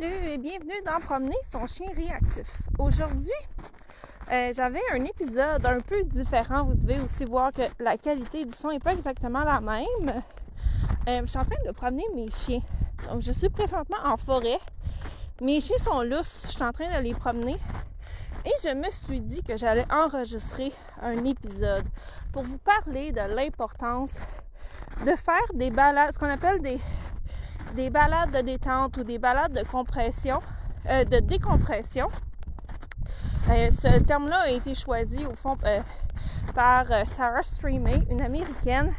Salut et bienvenue dans Promener son chien réactif. Aujourd'hui, euh, j'avais un épisode un peu différent. Vous devez aussi voir que la qualité du son n'est pas exactement la même. Euh, je suis en train de promener mes chiens. Donc, je suis présentement en forêt. Mes chiens sont lousses. Je suis en train de les promener. Et je me suis dit que j'allais enregistrer un épisode pour vous parler de l'importance de faire des balades, ce qu'on appelle des des balades de détente ou des balades de compression, euh, de décompression. Euh, ce terme-là a été choisi au fond euh, par Sarah Streamey, une américaine.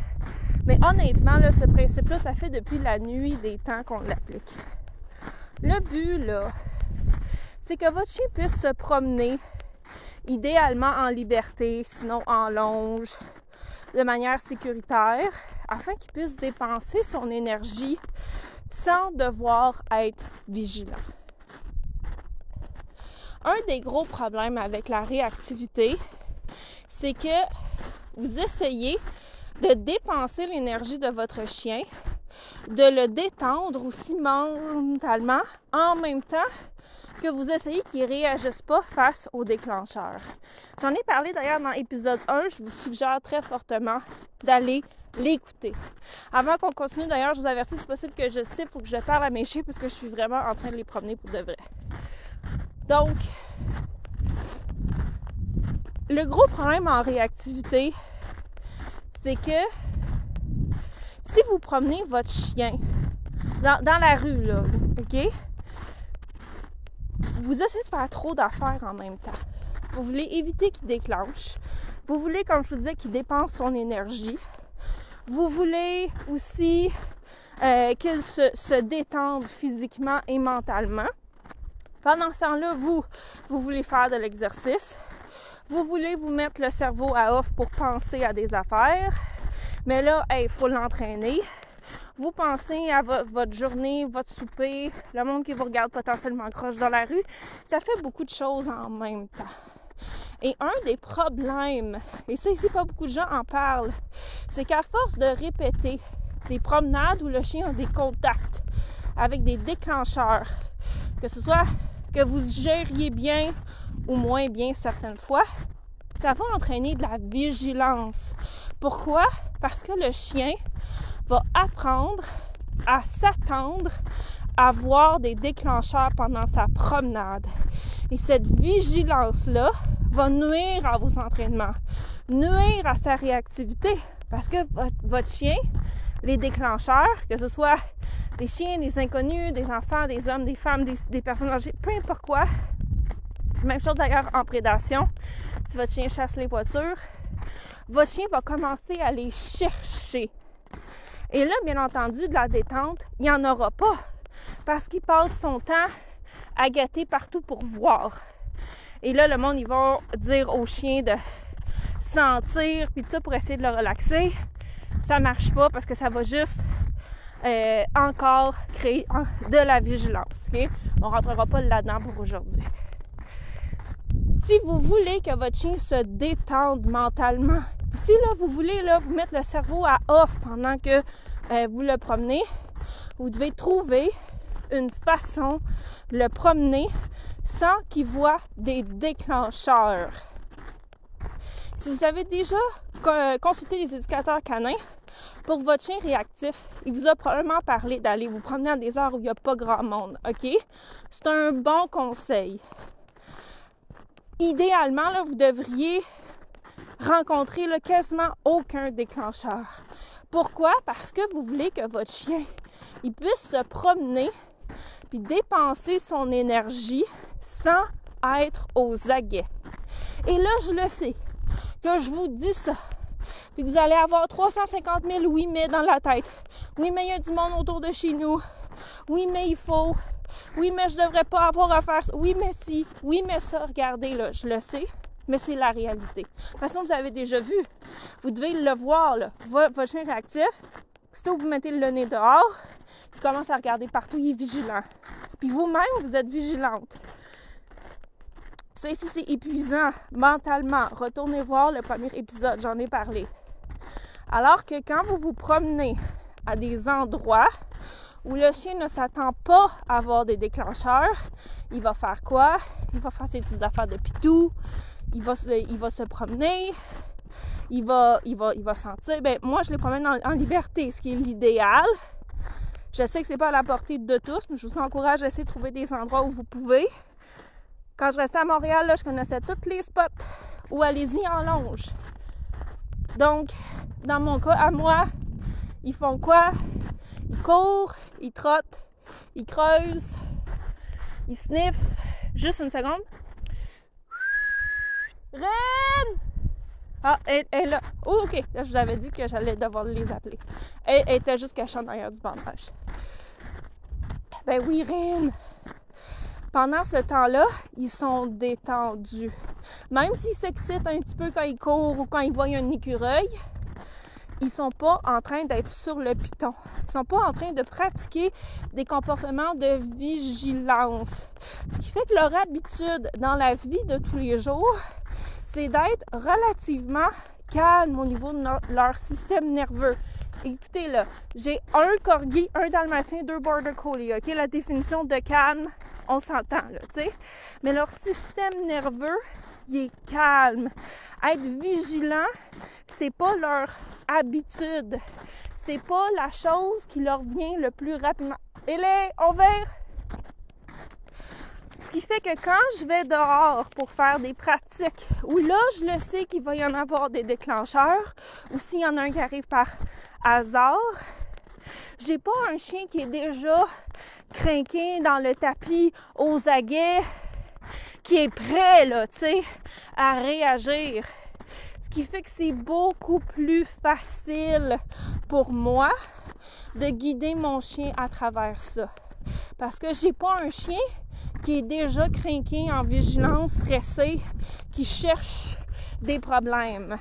Mais honnêtement, ce principe-là, ça fait depuis la nuit des temps qu'on l'applique. Le but, là, c'est que votre chien puisse se promener, idéalement en liberté, sinon en longe, de manière sécuritaire, afin qu'il puisse dépenser son énergie sans devoir être vigilant. Un des gros problèmes avec la réactivité, c'est que vous essayez de dépenser l'énergie de votre chien, de le détendre aussi mentalement, en même temps que vous essayez qu'il ne réagisse pas face au déclencheur. J'en ai parlé d'ailleurs dans l'épisode 1, je vous suggère très fortement d'aller l'écouter. Avant qu'on continue, d'ailleurs, je vous avertis, c'est possible que je il faut que je parle à mes chiens parce que je suis vraiment en train de les promener pour de vrai. Donc, le gros problème en réactivité, c'est que si vous promenez votre chien dans, dans la rue, là, OK? Vous essayez de faire trop d'affaires en même temps. Vous voulez éviter qu'il déclenche. Vous voulez, comme je vous disais, qu'il dépense son énergie. Vous voulez aussi euh, qu'il se, se détende physiquement et mentalement. Pendant ce temps-là, vous, vous voulez faire de l'exercice. Vous voulez vous mettre le cerveau à off pour penser à des affaires. Mais là, il faut l'entraîner. Vous pensez à votre journée, votre souper, le monde qui vous regarde potentiellement croche dans la rue. Ça fait beaucoup de choses en même temps. Et un des problèmes, et ça ici pas beaucoup de gens en parlent, c'est qu'à force de répéter des promenades où le chien a des contacts avec des déclencheurs, que ce soit que vous gériez bien ou moins bien certaines fois, ça va entraîner de la vigilance. Pourquoi? Parce que le chien va apprendre à s'attendre à voir des déclencheurs pendant sa promenade. Et cette vigilance-là va nuire à vos entraînements, nuire à sa réactivité, parce que votre, chien, les déclencheurs, que ce soit des chiens, des inconnus, des enfants, des hommes, des femmes, des, des personnes âgées, peu importe quoi, même chose d'ailleurs en prédation, si votre chien chasse les voitures, votre chien va commencer à les chercher. Et là, bien entendu, de la détente, il n'y en aura pas parce qu'il passe son temps à gâter partout pour voir. Et là, le monde, ils vont dire au chien de sentir, puis tout ça pour essayer de le relaxer. Ça marche pas parce que ça va juste euh, encore créer de la vigilance. OK? On rentrera pas là-dedans pour aujourd'hui. Si vous voulez que votre chien se détende mentalement, si là, vous voulez là, vous mettre le cerveau à off pendant que euh, vous le promenez, vous devez trouver une façon de le promener sans qu'il voit des déclencheurs. Si vous avez déjà consulté les éducateurs canins, pour votre chien réactif, il vous a probablement parlé d'aller vous promener à des heures où il n'y a pas grand monde, OK? C'est un bon conseil. Idéalement, vous devriez rencontrer là, quasiment aucun déclencheur. Pourquoi? Parce que vous voulez que votre chien puisse se promener puis dépenser son énergie sans être aux aguets. Et là, je le sais, que je vous dis ça, puis vous allez avoir 350 000 oui mais dans la tête. Oui mais il y a du monde autour de chez nous. Oui mais il faut. Oui mais je devrais pas avoir à faire ça. Oui mais si. Oui mais ça. Regardez là, je le sais, mais c'est la réalité. De toute façon, vous avez déjà vu. Vous devez le voir là. Votre chien réactif, c'est où vous mettez le nez dehors, il commence à regarder partout, il est vigilant. Puis vous-même, vous êtes vigilante. Ça ici, c'est épuisant mentalement. Retournez voir le premier épisode, j'en ai parlé. Alors que quand vous vous promenez à des endroits où le chien ne s'attend pas à avoir des déclencheurs, il va faire quoi? Il va faire ses petites affaires de pitou, il va se promener, il va, il va, il va sentir. Ben, moi, je les promène en, liberté, ce qui est l'idéal. Je sais que c'est pas à la portée de tous, mais je vous encourage à essayer de trouver des endroits où vous pouvez. Quand je restais à Montréal, là, je connaissais tous les spots où allez-y en longe. Donc, dans mon cas, à moi, ils font quoi? Ils courent, ils trottent, ils creusent, ils sniffent. Juste une seconde. Ah, elle, est là. Oh, OK. je vous avais dit que j'allais devoir les appeler. Elle, était juste cachée en arrière du bandage. Ben oui, Reine! Pendant ce temps-là, ils sont détendus. Même s'ils s'excitent un petit peu quand ils courent ou quand ils voient un écureuil, ils sont pas en train d'être sur le piton. Ils sont pas en train de pratiquer des comportements de vigilance. Ce qui fait que leur habitude dans la vie de tous les jours, c'est d'être relativement calme au niveau de leur système nerveux. Écoutez là, j'ai un corgi, un dalmatien, deux border collie. Ok, la définition de calme, on s'entend là, tu sais? Mais leur système nerveux, il est calme. Être vigilant, c'est pas leur habitude. C'est pas la chose qui leur vient le plus rapidement. Et les, on vert. Ce qui fait que quand je vais dehors pour faire des pratiques, où là, je le sais qu'il va y en avoir des déclencheurs, ou s'il y en a un qui arrive par hasard, j'ai pas un chien qui est déjà craqué dans le tapis aux aguets, qui est prêt, là, tu sais, à réagir. Ce qui fait que c'est beaucoup plus facile pour moi de guider mon chien à travers ça. Parce que j'ai pas un chien qui est déjà craqué en vigilance, stressé, qui cherche des problèmes.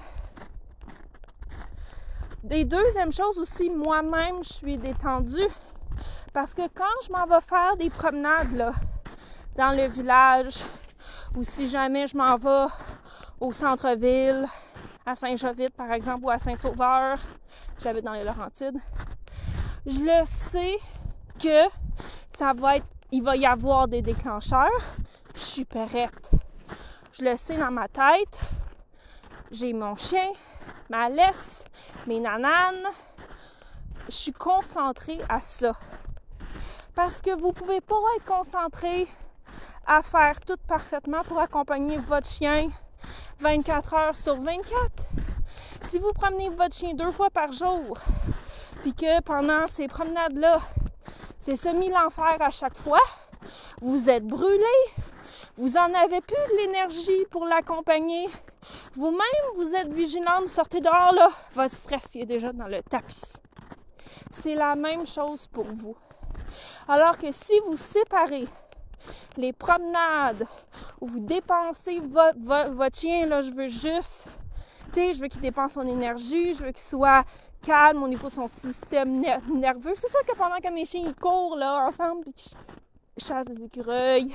Et deuxième chose aussi, moi-même, je suis détendue. Parce que quand je m'en vais faire des promenades là, dans le village, ou si jamais je m'en vais au centre-ville, à Saint-Jovite par exemple, ou à Saint-Sauveur, j'habite dans les Laurentides, je le sais que ça va être, il va y avoir des déclencheurs. Je suis prête. Je le sais dans ma tête. J'ai mon chien, ma laisse, mes nananes. Je suis concentrée à ça. Parce que vous pouvez pas être concentré à faire tout parfaitement pour accompagner votre chien 24 heures sur 24. Si vous promenez votre chien deux fois par jour, puis que pendant ces promenades-là, c'est semi-l'enfer à chaque fois, vous êtes brûlé, vous n'en avez plus de l'énergie pour l'accompagner. Vous-même, vous êtes vigilant, vous sortez dehors, là, votre stress est déjà dans le tapis. C'est la même chose pour vous. Alors que si vous séparez les promenades où vous dépensez votre chien, là, je veux juste, tu sais, je veux qu'il dépense son énergie, je veux qu'il soit calme au niveau de son système nerveux. C'est sûr que pendant que mes chiens courent là ensemble et qu'ils chassent des écureuils,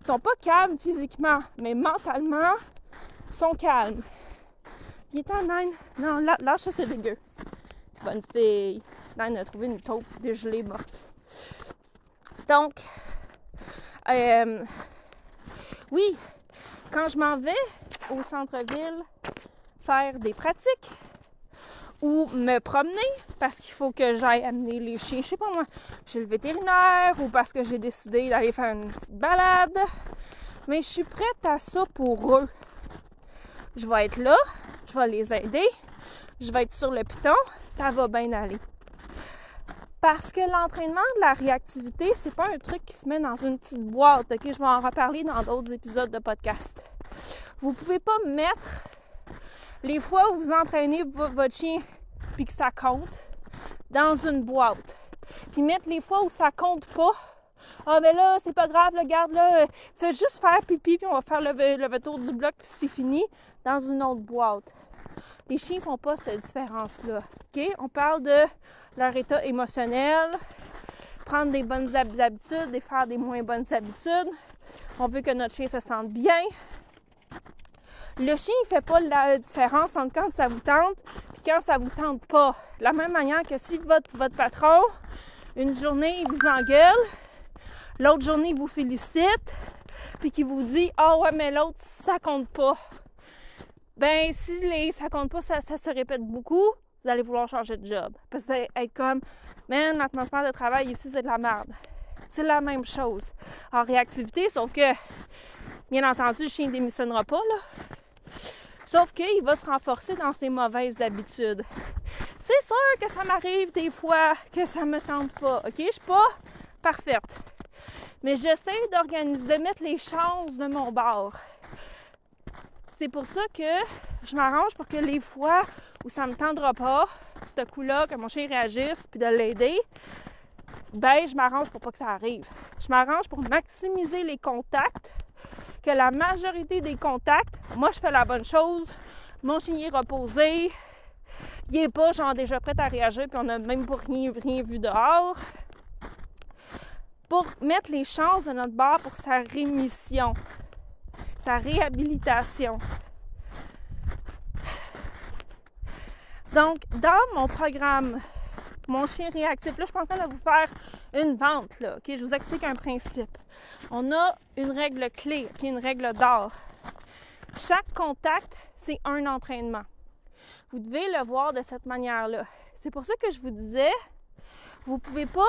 ils sont pas calmes physiquement, mais mentalement, ils sont calmes. Il est en. Non, lâche ça, c'est dégueu. Bonne fille. Nine a trouvé une taupe dégelée morte. Donc, euh, oui, quand je m'en vais au centre-ville faire des pratiques ou me promener parce qu'il faut que j'aille amener les chiens, je sais pas moi, chez le vétérinaire ou parce que j'ai décidé d'aller faire une petite balade. Mais je suis prête à ça pour eux. Je vais être là, je vais les aider, je vais être sur le piton, ça va bien aller. Parce que l'entraînement de la réactivité, c'est pas un truc qui se met dans une petite boîte. OK, je vais en reparler dans d'autres épisodes de podcast. Vous pouvez pas mettre les fois où vous entraînez votre chien puis que ça compte dans une boîte. Puis mettre les fois où ça compte pas. Ah mais là, c'est pas grave, le garde là, fais juste faire pipi puis on va faire le, le tour du bloc puis c'est fini dans une autre boîte. Les chiens font pas cette différence-là. OK? On parle de leur état émotionnel, prendre des bonnes habitudes et faire des moins bonnes habitudes. On veut que notre chien se sente bien. Le chien, il fait pas la différence entre quand ça vous tente et quand ça vous tente pas. De la même manière que si votre, votre patron Une journée, il vous engueule, l'autre journée, il vous félicite, puis qu'il vous dit Ah ouais, mais l'autre, ça compte pas. Ben, si les ça compte pas, ça, ça se répète beaucoup, vous allez vouloir changer de job. Parce que ça être comme Man, l'atmosphère de travail ici, c'est de la merde. C'est la même chose en réactivité, sauf que, bien entendu, le chien ne démissionnera pas, là. Sauf qu'il va se renforcer dans ses mauvaises habitudes. C'est sûr que ça m'arrive des fois que ça me tente pas, OK? Je suis pas parfaite. Mais j'essaie d'organiser, mettre les chances de mon bord. C'est pour ça que je m'arrange pour que les fois où ça me tendra pas, ce coup-là, que mon chien réagisse, puis de l'aider, ben je m'arrange pour pas que ça arrive. Je m'arrange pour maximiser les contacts, que la majorité des contacts, moi je fais la bonne chose, mon chien est reposé, il est pas genre déjà prêt à réagir, puis on n'a même pas rien, rien vu dehors. Pour mettre les chances de notre bord pour sa rémission, sa réhabilitation. Donc, dans mon programme, mon chien réactif, là, je suis en train de vous faire une vente, là, OK? Je vous explique un principe. On a une règle clé, qui est une règle d'or. Chaque contact, c'est un entraînement. Vous devez le voir de cette manière-là. C'est pour ça que je vous disais, vous ne pouvez pas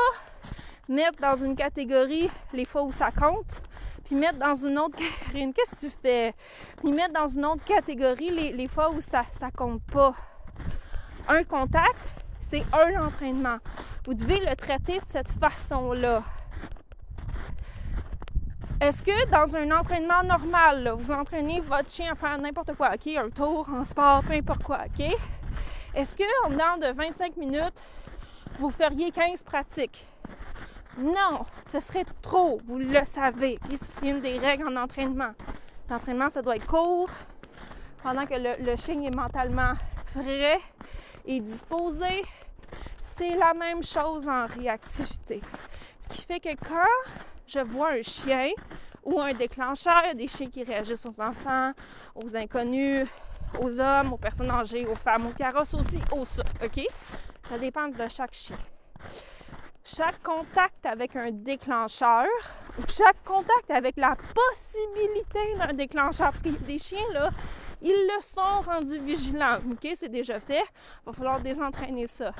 mettre dans une catégorie les fois où ça compte, puis mettre dans une autre qu'est-ce que tu fais? Puis mettre dans une autre catégorie les, les fois où ça ne compte pas un contact, c'est un entraînement. Vous devez le traiter de cette façon-là. Est-ce que dans un entraînement normal, vous entraînez votre chien à faire n'importe quoi, OK? Un tour en sport, peu importe quoi, OK? Est-ce que en dedans de 25 minutes, vous feriez 15 pratiques? Non, ce serait trop, vous le savez. c'est une des règles en entraînement. L'entraînement, ça doit être court, pendant que le chien est mentalement frais et disposé, c'est la même chose en réactivité. Ce qui fait que quand je vois un chien ou un déclencheur, il y a des chiens qui réagissent aux enfants, aux inconnus, aux hommes, aux personnes âgées, aux femmes, aux carrosses aussi, aux ça, OK? Ça dépend de chaque chien. Chaque contact avec un déclencheur ou chaque contact avec la possibilité d'un déclencheur, parce qu'il y a des chiens là, ils le sont rendus vigilants. OK, c'est déjà fait. Il va falloir désentraîner ça.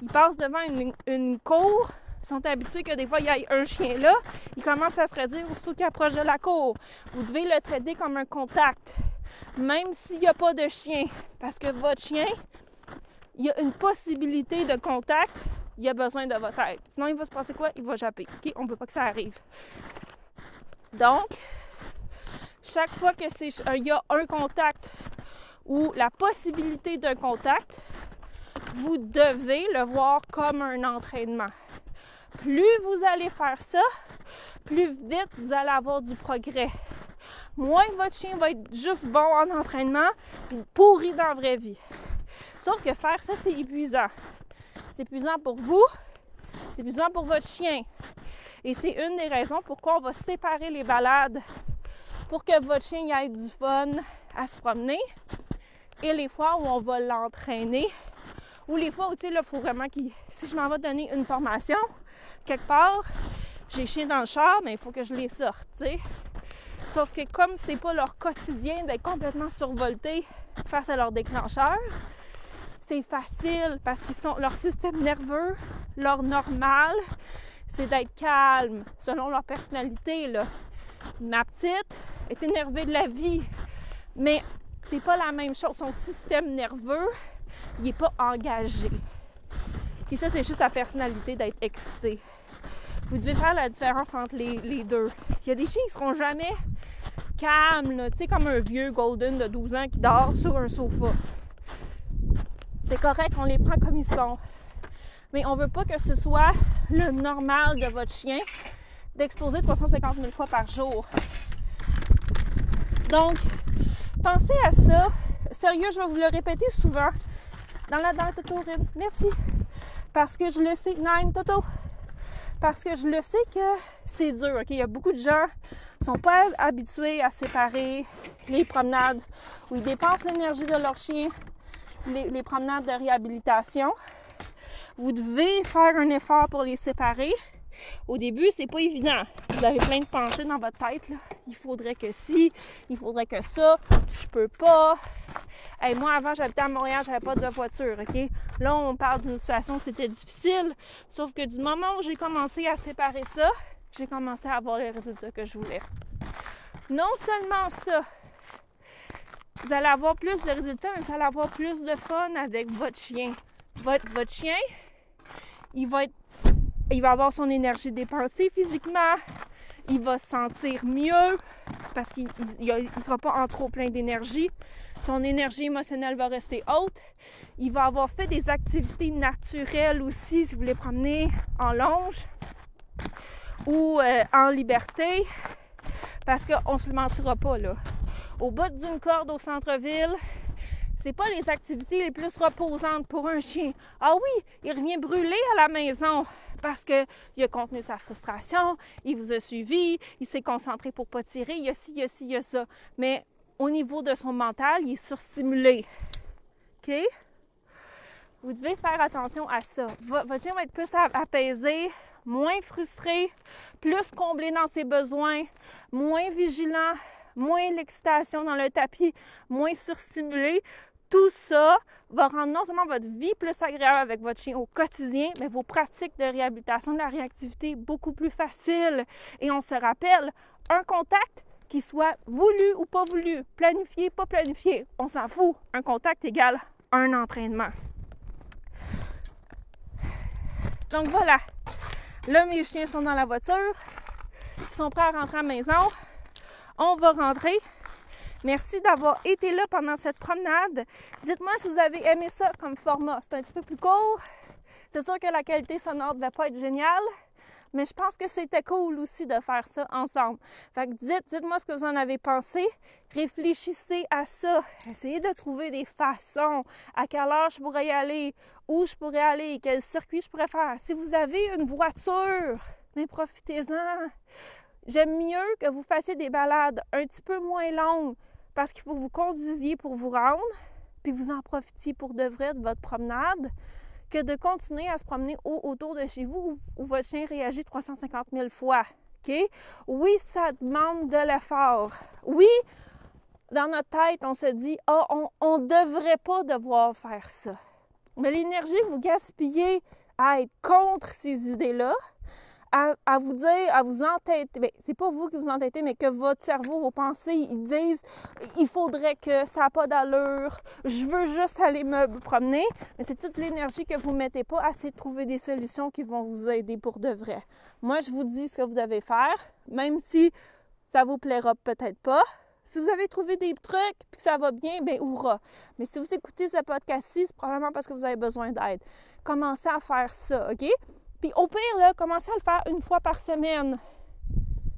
Ils passent devant une, cour. Ils sont habitués que des fois, il y a un chien là. Ils commencent à se redire ceux qui approchent de la cour. Vous devez le traiter comme un contact. Même s'il n'y a pas de chien. Parce que votre chien, il y a une possibilité de contact. Il a besoin de votre aide. Sinon, il va se passer quoi? Il va japper. OK? On ne veut pas que ça arrive. Donc, chaque fois que c'est il y a un contact ou la possibilité d'un contact, vous devez le voir comme un entraînement. Plus vous allez faire ça, plus vite vous allez avoir du progrès. Moins votre chien va être juste bon en entraînement, puis pourri dans la vraie vie. Sauf que faire ça, c'est épuisant. C'est épuisant pour vous, c'est épuisant pour votre chien. Et c'est une des raisons pourquoi on va séparer les balades pour que votre chien ait du fun à se promener. Et les fois où on va l'entraîner, ou les fois où, tu sais, il faut vraiment qu'il. Si je m'en vais donner une formation, quelque part, j'ai chien dans le char, mais il faut que je les sorte. Sauf que comme c'est pas leur quotidien d'être complètement survolté face à leur déclencheur, c'est facile parce qu'ils sont leur système nerveux, leur normal, c'est d'être calme selon leur personnalité là. Ma petite, est énervé de la vie. Mais c'est pas la même chose. Son système nerveux, il n'est pas engagé. Et ça, c'est juste sa personnalité d'être excité. Vous devez faire la différence entre les, deux. Il y a des chiens qui seront jamais calmes, tu sais, comme un vieux golden de 12 ans qui dort sur un sofa. C'est correct, on les prend comme ils sont. Mais on veut pas que ce soit le normal de votre chien d'exploser 350 000 fois par jour. Donc, pensez à ça. Sérieux, je vais vous le répéter souvent. Dans la dent, Toto, merci. Parce que je le sais. Nine, Toto. Parce que je le sais que c'est dur. Il y a beaucoup de gens qui sont pas habitués à séparer les promenades où ils dépensent l'énergie de leur chien, les, promenades de réhabilitation. Vous devez faire un effort pour les séparer. Au début, c'est pas évident. Vous avez plein de pensées dans votre tête. Il faudrait que si, il faudrait que ça, je peux pas. Moi, avant, j'habitais à Montréal, j'avais pas de voiture, OK? Là, on parle d'une situation où c'était difficile. Sauf que du moment où j'ai commencé à séparer ça, j'ai commencé à avoir les résultats que je voulais. Non seulement ça, vous allez avoir plus de résultats, mais vous allez avoir plus de fun avec votre chien. Votre, votre chien, il va être il va avoir son énergie dépensée physiquement, il va se sentir mieux parce qu'il ne sera pas en trop plein d'énergie. Son énergie émotionnelle va rester haute. Il va avoir fait des activités naturelles aussi, si vous voulez promener en longe ou euh, en liberté, parce qu'on ne se le mentira pas là. Au bout d'une corde au centre-ville, c'est pas les activités les plus reposantes pour un chien. Ah oui, il revient brûler à la maison parce qu'il a contenu sa frustration, il vous a suivi, il s'est concentré pour pas tirer, il y a ci, il y a ci, il y a ça. Mais au niveau de son mental, il est surstimulé. OK? Vous devez faire attention à ça. Votre chien va être plus apaisé, moins frustré, plus comblé dans ses besoins, moins vigilant, moins l'excitation dans le tapis, moins surstimulé. Tout ça va rendre non seulement votre vie plus agréable avec votre chien au quotidien, mais vos pratiques de réhabilitation de la réactivité beaucoup plus faciles. Et on se rappelle, un contact qui soit voulu ou pas voulu, planifié, pas planifié, on s'en fout. Un contact égale un entraînement. Donc voilà. Là, mes chiens sont dans la voiture. Ils sont prêts à rentrer à la maison. On va rentrer. Merci d'avoir été là pendant cette promenade. Dites-moi si vous avez aimé ça comme format. C'est un petit peu plus court. C'est sûr que la qualité sonore ne devait pas être géniale, mais je pense que c'était cool aussi de faire ça ensemble. Fait que dites, dites-moi ce que vous en avez pensé. Réfléchissez à ça. Essayez de trouver des façons. À quelle heure je pourrais y aller? Où je pourrais aller? Quel circuit je pourrais faire? Si vous avez une voiture, mais profitez-en. J'aime mieux que vous fassiez des balades un petit peu moins longues parce qu'il faut que vous conduisiez pour vous rendre, puis vous en profitiez pour de vrai de votre promenade, que de continuer à se promener autour de chez vous où, votre chien réagit 350 000 fois. OK? Oui, ça demande de l'effort. Oui, dans notre tête, on se dit, ah, on ne devrait pas devoir faire ça. Mais l'énergie que vous gaspillez à être contre ces idées-là, à, vous dire, à vous entêter. Bien, c'est pas vous qui vous entêtez, mais que votre cerveau, vos pensées, ils disent il faudrait que ça n'a pas d'allure, je veux juste aller me promener. Mais c'est toute l'énergie que vous ne mettez pas à essayer de trouver des solutions qui vont vous aider pour de vrai. Moi, je vous dis ce que vous devez faire, même si ça vous plaira peut-être pas. Si vous avez trouvé des trucs et que ça va bien, ben hurrah. Mais si vous écoutez ce podcast-ci, c'est probablement parce que vous avez besoin d'aide. Commencez à faire ça, OK? Puis au pire, commencez à le faire une fois par semaine.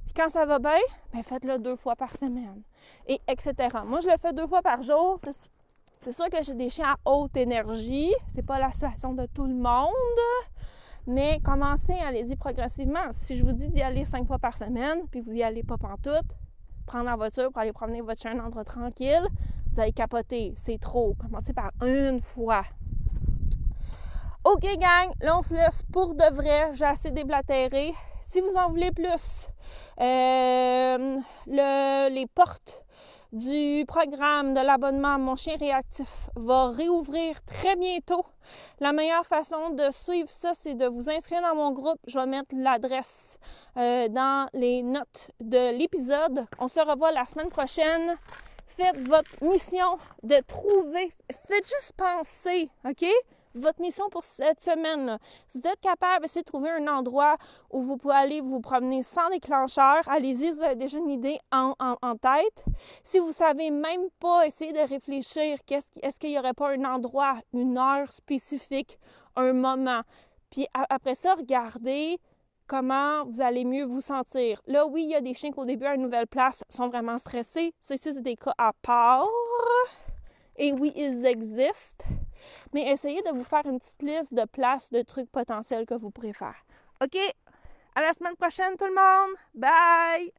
Puis quand ça va bien, ben faites-le deux fois par semaine. Et etc. Moi, je le fais deux fois par jour. C'est sûr que j'ai des chiens à haute énergie. C'est pas la situation de tout le monde. Mais commencez à aller y progressivement. Si je vous dis d'y aller cinq fois par semaine, puis vous y allez pas pantoute, prendre la voiture pour aller promener votre chien endroit tranquille, vous allez capoter. C'est trop. Commencez par une fois. OK, gang, là, on se laisse pour de vrai. J'ai assez déblatéré. Si vous en voulez plus, euh, les portes du programme de l'abonnement Mon chien réactif va réouvrir très bientôt. La meilleure façon de suivre ça, c'est de vous inscrire dans mon groupe. Je vais mettre l'adresse euh, dans les notes de l'épisode. On se revoit la semaine prochaine. Faites votre mission de trouver. Faites juste penser, OK? Votre mission pour cette semaine. Si vous êtes capable d'essayer de trouver un endroit où vous pouvez aller vous promener sans déclencheur, allez-y, vous avez déjà une idée en, tête. Si vous savez même pas, essayer de réfléchir, est-ce qu'il n'y aurait pas un endroit, une heure spécifique, un moment? Puis après ça, regardez comment vous allez mieux vous sentir. Là, oui, il y a des chiens qui au début à une nouvelle place sont vraiment stressés. Ceci, c'est des cas à part. Et oui, ils existent mais essayez de vous faire une petite liste de places, de trucs potentiels que vous pourrez faire. OK? À la semaine prochaine, tout le monde! Bye!